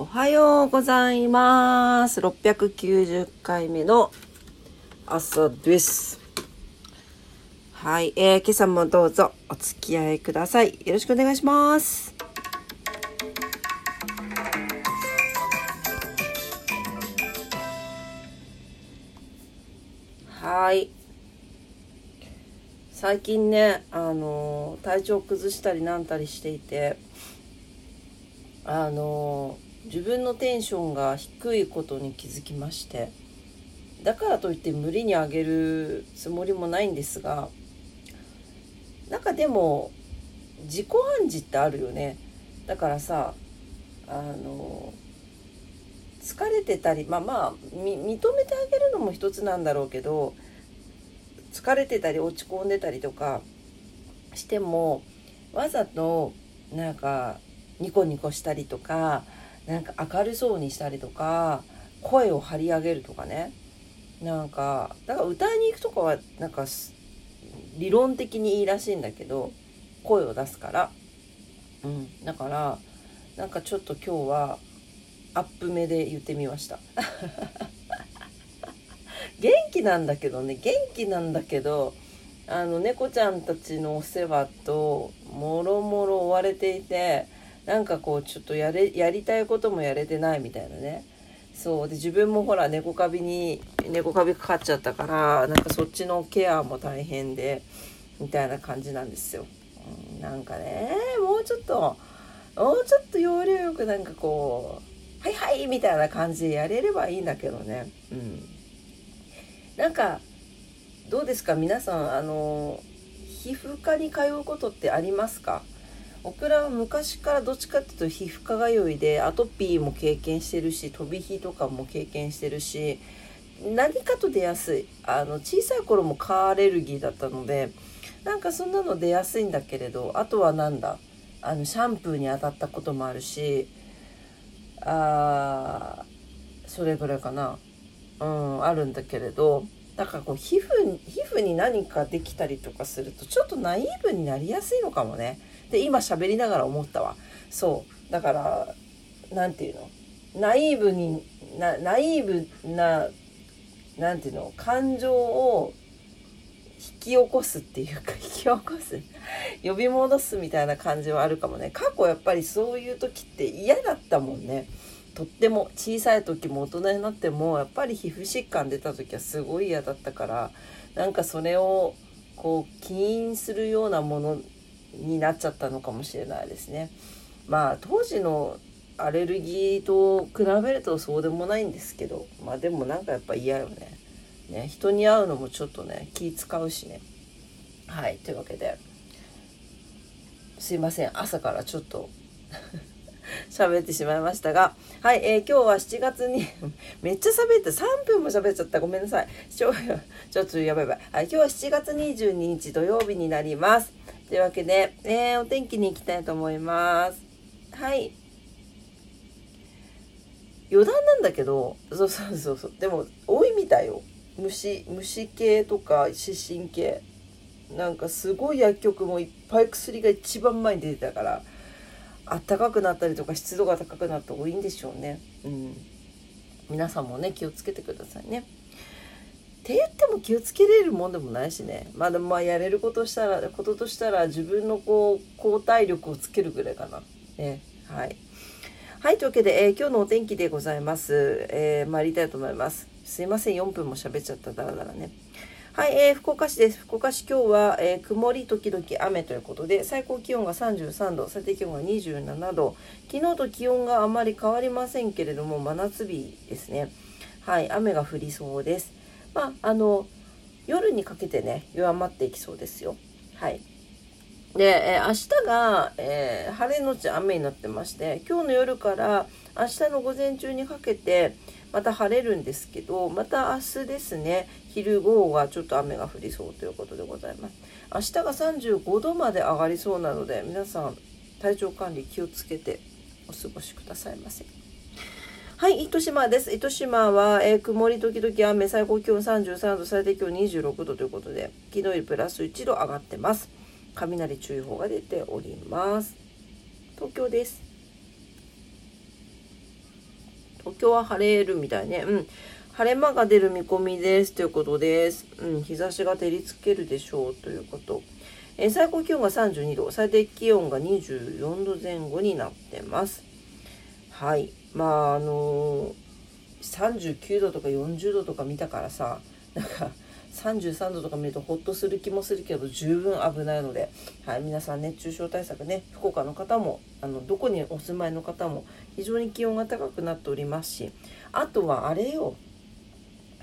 おはようございます。690回目の朝です。はい、えー、今朝もどうぞお付き合いください。よろしくお願いします。はい。最近ね、あの体調崩したりなんたりしていて、あの自分のテンションが低いことに気づきましてだからといって無理に上げるつもりもないんですがなんかでも自己暗示ってあるよね。だからさあの疲れてたりまあまあ認めてあげるのも一つなんだろうけど疲れてたり落ち込んでたりとかしてもわざとなんかニコニコしたりとかなんか明るそうにしたりとか声を張り上げるとかね。なんかだから歌いに行くとかはなんか理論的にいいらしいんだけど声を出すから。うん。だからなんかちょっと今日はアップ目で言ってみました。元気なんだけどね。元気なんだけどあの猫ちゃんたちのお世話ともろもろ追われていてなんかこうちょっとやれやりたいこともやれてないみたいなね。そう。で自分もほら猫カビに猫カビかかっちゃったからなんかそっちのケアも大変でみたいな感じなんですよ、うん、なんかねもうちょっともうちょっと要領よくなんかこうはいはいみたいな感じでやれればいいんだけどね。うん。なんかどうですか？皆さんあの皮膚科に通うことってありますか？オクラは昔からどっちかっていうと皮膚科通いでアトピーも経験してるし飛び火とかも経験してるし何かと出やすいあの小さい頃も蚊アレルギーだったのでなんかそんなの出やすいんだけれどあとはなんだあのシャンプーに当たったこともあるしあそれぐらいかなうんあるんだけれどだからこう皮膚皮膚に何かできたりとかするとちょっとナイーブになりやすいのかもね。で今喋りながら思ったわ。そう。だから何て言うの？ナイーブになナイーブな何て言うの？感情を引き起こすっていうか 引き起こす呼び戻すみたいな感じはあるかもね。過去やっぱりそういう時って嫌だったもんね。とっても小さい時も大人になってもやっぱり皮膚疾患出た時はすごい嫌だったからなんかそれをこう起因するようなものになっちゃったのかもしれないですね。まあ当時のアレルギーと比べるとそうでもないんですけどまあでもなんかやっぱ嫌よね。ね人に会うのもちょっとね気使うしね。はいというわけですいません朝からちょっと 喋ってしまいましたがはい、えー、今日は7月に めっちゃ喋って3分も喋っちゃったごめんなさいちょ ちょっとやばいやばい、はい、今日は7月22日土曜日になりますというわけで、えー、お天気に行きたいと思います。はい。余談なんだけど、そうそうそうそう。でも、多いみたいよ。虫、虫系とか、湿疹系。なんかすごい薬局もいっぱい薬が一番前に出てたから、あったかくなったりとか湿度が高くなって多いんでしょうね。うん。皆さんもね、気をつけてくださいね。って言っても気をつけれるもんでもないしね。まあでもまあやれることしたらこととしたら自分のこう抗体力をつけるぐらいかな。ねはい。はいというわけで、えー、今日のお天気でございます、えー、参りたいと思います。すいません4分も喋っちゃっただらだらね。はい、えー、福岡市です。福岡市今日は、えー、曇り時々雨ということで最高気温が33度最低気温が27度昨日と気温があまり変わりませんけれども真夏日ですね。はい雨が降りそうです。まあ、あの夜にかけてね弱まっていきそうですよ。はい。で、えー、明日が、えー、晴れのち雨になってまして今日の夜から明日の午前中にかけてまた晴れるんですけどまた明日ですね昼午後がちょっと雨が降りそうということでございます明日が35度まで上がりそうなので皆さん体調管理気をつけてお過ごしくださいませ。はい、糸島です。糸島は、えー、曇り時々雨、最高気温33度、最低気温26度ということで、昨日よりプラス1度上がってます。雷注意報が出ております。東京です。東京は晴れるみたいね。うん。晴れ間が出る見込みですということです。うん、日差しが照りつけるでしょうということ。えー、最高気温が32度、最低気温が24度前後になってます。はい。まあ、あの、39度とか40度とか見たからさ、なんか、33度とか見るとほっとする気もするけど十分危ないので、はい、皆さん熱中症対策ね福岡の方もあのどこにお住まいの方も非常に気温が高くなっておりますしあとはあれよ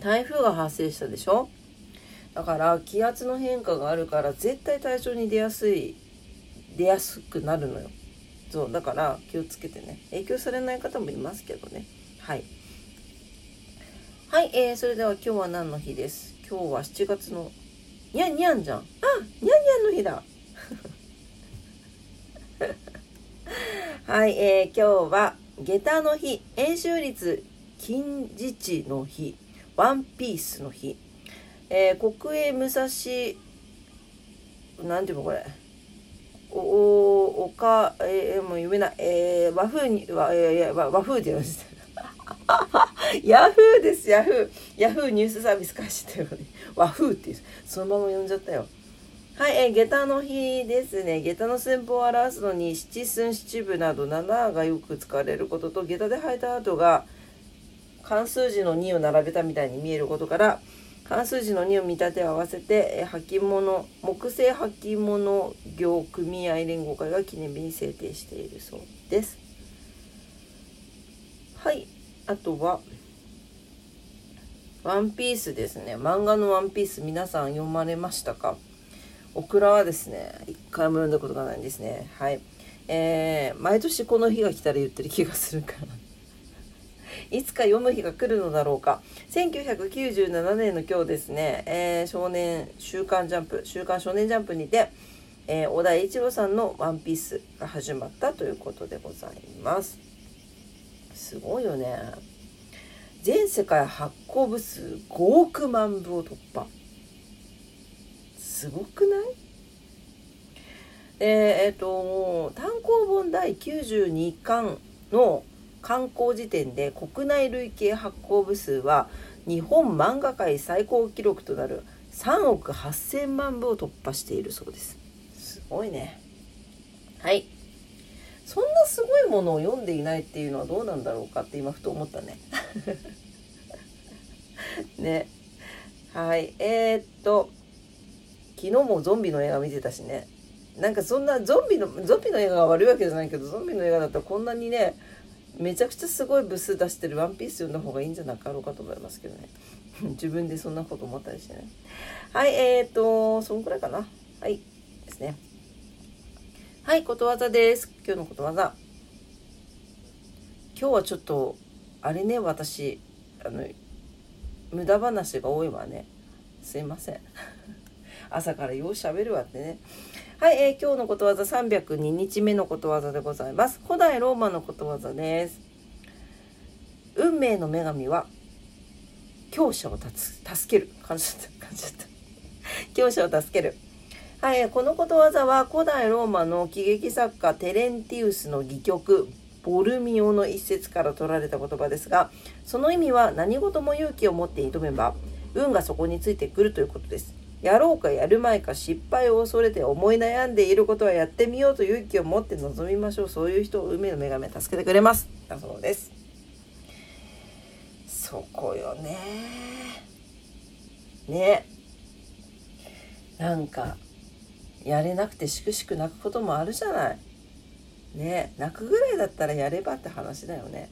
台風が発生したでしょ？だから気圧の変化があるから絶対体調に出やすい出やすくなるのよ。そうだから気をつけてね。影響されない方もいますけどね。はい。はい、えー、それでは今日は何の日です？今日は7月のにゃんにゃんじゃん。あにゃんにゃんの日だ。はい、えー、今日は下駄の日円周率金字地の日ワンピースの日、えー、国営武蔵なんていうのこれ？おおかえー、もう読めない、えー、和風に和,、えー、和風で言うんです ヤフーです、ヤフー。ヤフーニュースサービス開始ということで、和風っていう、そのまま読んじゃったよ。はい、えー、下駄の日ですね。下駄の寸法を表すのに七寸七分など7がよく使われることと、下駄で履いた後が漢数字の2を並べたみたいに見えることから、漢数字の2を見立て合わせて、え、履物、木製履物業組合連合会が記念日に制定しているそうです。はい。あとは、ワンピースですね。漫画のワンピース皆さん読まれましたか？オクラはですね、一回も読んだことがないんですね。はい。えー、毎年この日が来たら言ってる気がするから。いつか読む日が来るのだろうか。1997年の今日ですね、えー、少年、週刊ジャンプ、週刊少年ジャンプにて、えー、小田一郎さんのワンピースが始まったということでございます。すごいよね全世界発行部数5億万部を突破すごくない？えー、っと単行本第92巻の刊行時点で国内累計発行部数は日本漫画界最高記録となる3億8,000万部を突破しているそうですすごいねはいそんなすごいものを読んでいないっていうのはどうなんだろうかって今ふと思ったね。ね。はい。えー、っと、昨日もゾンビの映画見てたしね。なんかそんなゾンビの、ゾンビの映画が悪いわけじゃないけど、ゾンビの映画だったらこんなにね、めちゃくちゃすごい部数出してるワンピース読んだ方がいいんじゃなかろうかと思いますけどね。自分でそんなこと思ったりしてね。はい、えー、っと、そんくらいかな。はい。ですね。はい、ことわざです。今日のことわざ。今日はちょっと、あれね、私、あの、無駄話が多いわね。すいません。朝からようしゃべるわってね。はい、えー、今日のことわざ302日目のことわざでございます。古代ローマのことわざです。運命の女神は強者を助ける。感じた。感じた。強者を助ける。はい、このことわざは古代ローマの喜劇作家テレンティウスの戯曲ボルミオの一節から取られた言葉ですがその意味は何事も勇気を持って挑めば運がそこについてくるということですやろうかやるまいか失敗を恐れて思い悩んでいることはやってみようと勇気を持って臨みましょう。そういう人を海の女神助けてくれます。だそうです。そこよね。ね。なんかやれなくてしくしく泣くこともあるじゃない。ね。泣くぐらいだったらやればって話だよね。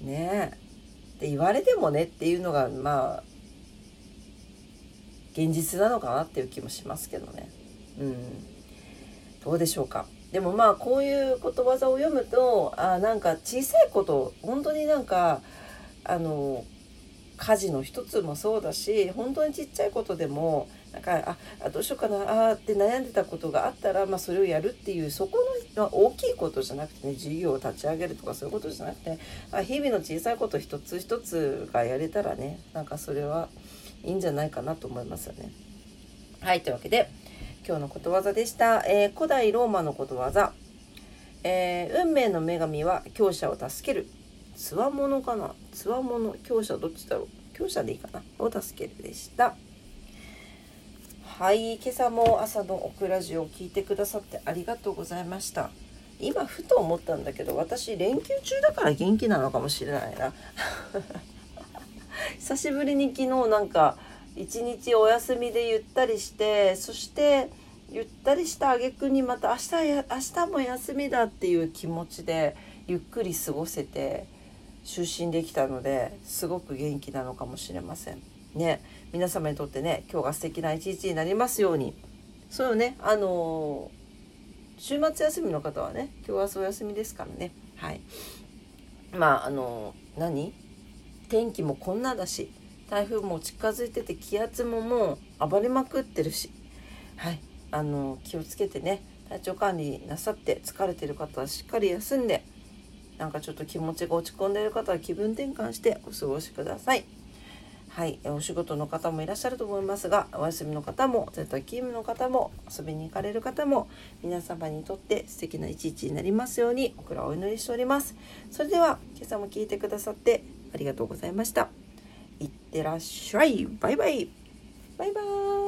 ね。って言われてもねっていうのがまあ現実なのかなっていう気もしますけどね。うん。どうでしょうか。でもまあこういうことわざを読むとあなんか小さいこと本当になんかあの家事の一つもそうだし本当にちっちゃいことでもなんかあどうしようかなあって悩んでたことがあったら、まあ、それをやるっていうそこの大きいことじゃなくてね事業を立ち上げるとかそういうことじゃなくてあ日々の小さいこと一つ一つがやれたらねなんかそれはいいんじゃないかなと思いますよね。はいというわけで今日のことわざでした、えー、古代ローマのことわざ、えー、運命の女神は強者を助ける。つわものかな？つわもの強者どっちだろう？強者でいいかな？を助けるでした。はい今朝も朝のオクラジオを聞いてくださってありがとうございました。今ふと思ったんだけど私連休中だから元気なのかもしれないな。久しぶりに昨日なんか一日お休みでゆったりしてそしてゆったりした挙句にまた明日や明日も休みだっていう気持ちでゆっくり過ごせて就寝できたのですごく元気なのかもしれません。ね皆様にとってね今日が素敵な一日になりますように。そうよねあの週末休みの方はね今日はお休みですからね。はい。まああの何？天気もこんなだし台風も近づいてて気圧ももう暴れまくってるし。はい。あの気をつけてね体調管理なさって疲れてる方はしっかり休んでなんかちょっと気持ちが落ち込んでる方は気分転換してお過ごしください。はい、お仕事の方もいらっしゃると思いますがお休みの方も在宅勤務の方も遊びに行かれる方も皆様にとって素敵な一日になりますように僕らお祈りしております。それでは今朝も聞いてくださってありがとうございました。いってらっしゃい。バイバイ。バイバイ。